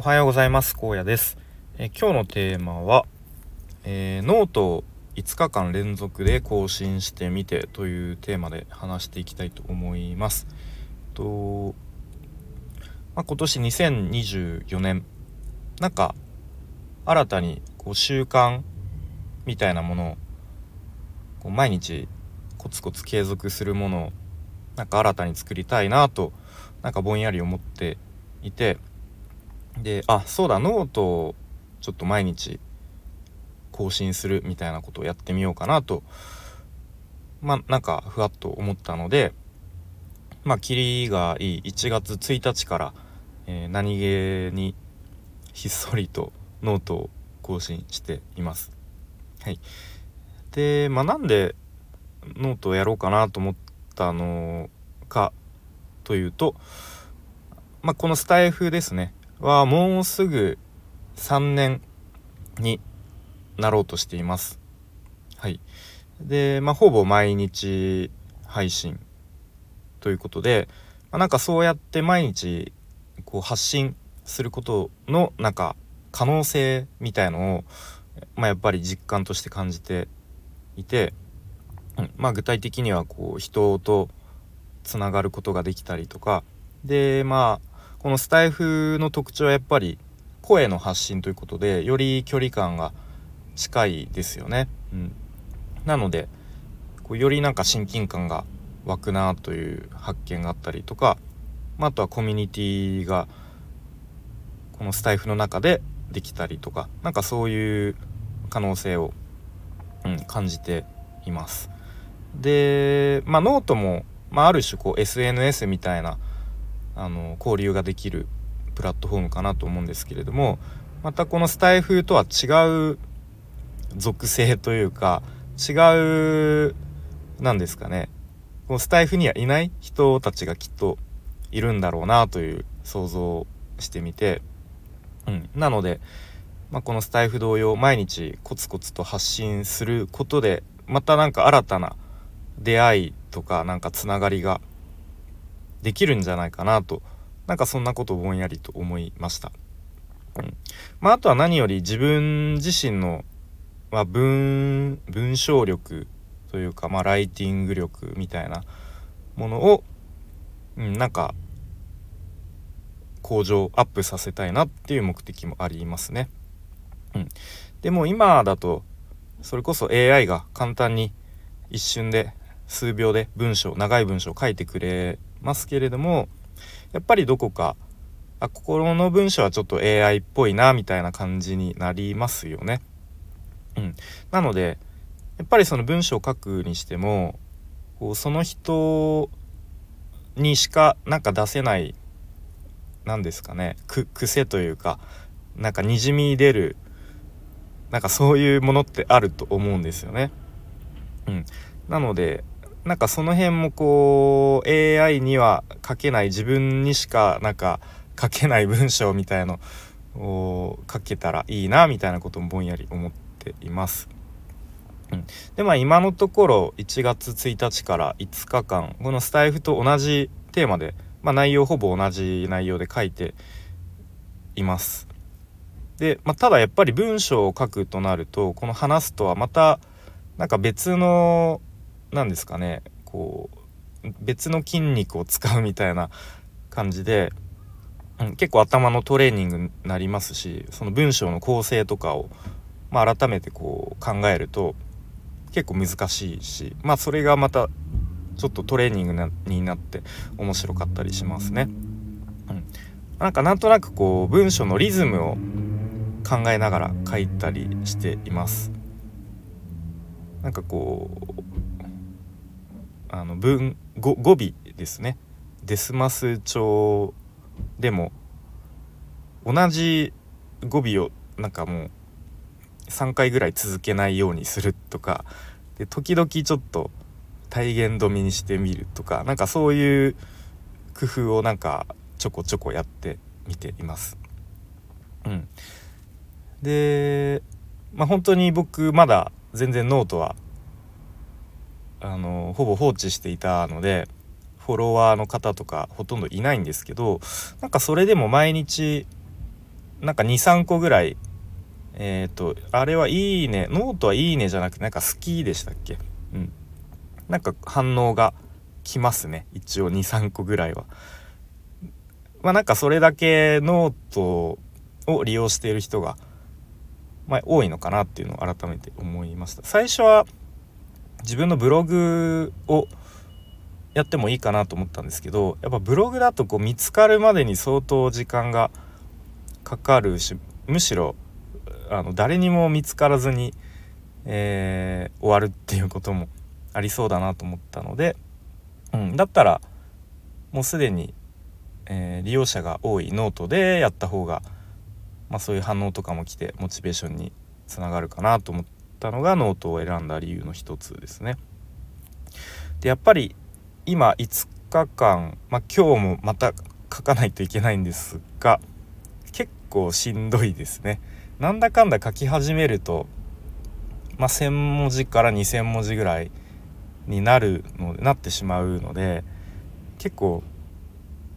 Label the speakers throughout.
Speaker 1: おはようございます。高野です、え、今日のテーマは、えー、ノートを5日間連続で更新してみてというテーマで話していきたいと思います。と、まあ、今年2024年なんか新たにこう習慣みたいなものをこう毎日コツコツ継続するものをなんか新たに作りたいなとなんかぼんやり思っていてであそうだノートをちょっと毎日更新するみたいなことをやってみようかなとまあなんかふわっと思ったのでまあキリがいい。1月1日から、えー、何気にひっそりとノートを更新しています。はい、でまあなんでノートをやろうかなと思ったのかというと、まあ、このスタイフですね。はもうすぐ3年になろうとしています。はい。で、まあ、ほぼ毎日配信ということで、まあ、なんかそうやって毎日こう発信することのなんか可能性みたいのを、まあ、やっぱり実感として感じていて、うん、まあ具体的にはこう人とつながることができたりとかでまあこのスタイフの特徴はやっぱり声の発信ということでより距離感が近いですよね。うん、なのでこうよりなんか親近感が湧くなという発見があったりとか、まあ、あとはコミュニティがこのスタエフの中でできたりとか何かそういう可能性を、うん、感じています。で、まあ、ノートも、まあ、ある種こう SNS みたいなあの交流ができるプラットフォームかなと思うんですけれどもまたこのスタエフとは違う属性というか違う何ですかね。このスタエフにはいない人たちがきっといるんだろうなという想像をしてみて、うん、なので、まあ、このスタイフ同様毎日コツコツと発信することでまた何か新たな出会いとかなんかつながりができるんじゃないかなとなんかそんなことをぼんやりと思いました。うんまあ、あとは何より自分自身の、まあ、文文章力というか、まあ、ライティング力みたいなものを、うん、なんか向上アップさせたいなっていう目的もありますね。うん、でも今だとそれこそ AI が簡単に一瞬で数秒で文章長い文章を書いてくれますけれどもやっぱりどこかあ心の文章はちょっと AI っぽいなみたいな感じになりますよね。うん、なのでやっぱりその文章を書くにしてもこうその人にしかなんか出せない何ですかね癖というかなんかにじみ出るなんかそういうものってあると思うんですよね。うん、なのでなんかその辺もこう AI には書けない自分にしかなんか書けない文章みたいのを書けたらいいなみたいなこともぼんやり思っています。うん、でまあ今のところ1月1日から5日間このスタイフと同じテーマで、まあ、内容ほぼ同じ内容で書いています。で、まあ、ただやっぱり文章を書くとなるとこの話すとはまたなんか別の何ですかねこう別の筋肉を使うみたいな感じで、うん、結構頭のトレーニングになりますしその文章の構成とかを、まあ、改めてこう考えると結構難しいしまあそれがまたちょっとトレーニングになって面白かったりしますね。うん、なんかなんとなくこう文章のリズムを考えながら書いたりしています。なんかこうあの文語語尾ですねデスマス帳でも同じ語尾をなんかもう3回ぐらい続けないようにするとかで時々ちょっと体言止めにしてみるとかなんかそういう工夫をなんかちょこちょこやってみています。うん、でまあ本当に僕まだ全然ノートはあのほぼ放置していたのでフォロワーの方とかほとんどいないんですけどなんかそれでも毎日なんか23個ぐらいえっ、ー、とあれはいいねノートはいいねじゃなくてなんか好きでしたっけ？うん。なんか反応が来ますね一応23個ぐらいは。まあなんかそれだけノートを利用している人が、まあ、多いのかなっていうのを改めて思いました。最初は自分のブログをやってもいいかなと思ったんですけどやっぱブログだとこう見つかるまでに相当時間がかかるしむしろあの誰にも見つからずに、えー、終わるっていうこともありそうだなと思ったので、うん、だったらもうすでに、えー、利用者が多いノートでやった方が、まあ、そういう反応とかも来てモチベーションにつながるかなと思ってたのがノートを選んだ理由の一つですね。でやっぱり今5日間、まあ、今日もまた書かないといけないんですが結構しんどいですね。なんだかんだ書き始めると、まあ、1,000文字から2,000文字ぐらいになるのなってしまうので結構、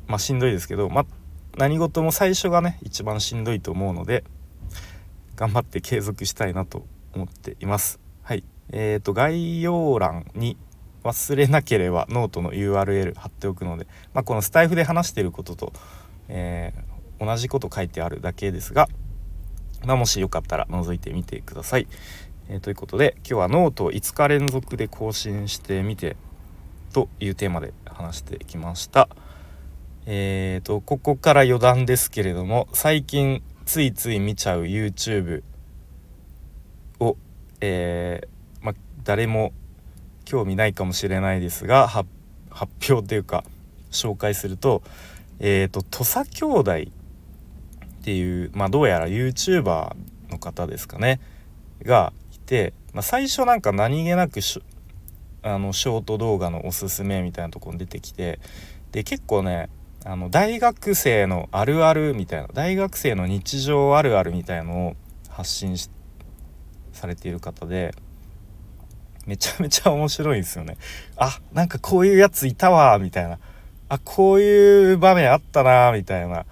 Speaker 1: まあ、しんどいですけど、まあ、何事も最初がね一番しんどいと思うので頑張って継続したいなと思っています。はい、えーと概要欄に忘れなければノートの URL 貼っておくので、まあ、このスタエフで話していることと、えー、同じこと書いてあるだけですが、まあ、もしよかったら覗いてみてください。えー、ということで今日はノートを5日連続で更新してみてというテーマで話してきました。えーとここから余談ですけれども最近ついつい見ちゃう YouTube を、えー、ま誰も興味ないかもしれないですが発表というか紹介するとえっ、ー、と土佐兄弟っていうまあどうやら YouTuber の方ですかねがいて、まあ、最初なんか何気なくあのショート動画のおすすめみたいなとこに出てきてで結構ねあの大学生のあるあるみたいな大学生の日常あるあるみたいのを発信しされている方でめちゃめちゃ面白いんですよね。あなんかこういうやついたわみたいな。あこういう場面あったなみたいな。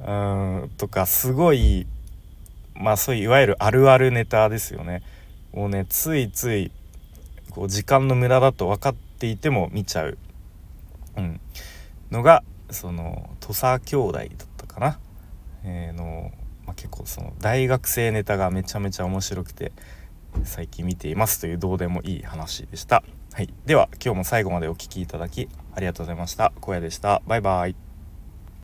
Speaker 1: うんとかすごいまあそういういわゆるあるあるネタですよね。もうねついついこう時間の無駄だと分かっていても見ちゃう、うん、のがその土佐兄弟だったかな、えー、の、結構その大学生ネタがめちゃめちゃ面白くて最近見ていますというどうでもいい話でした。はい、では今日も最後までお聴きいただきありがとうございました。荒野でした。バイバイ。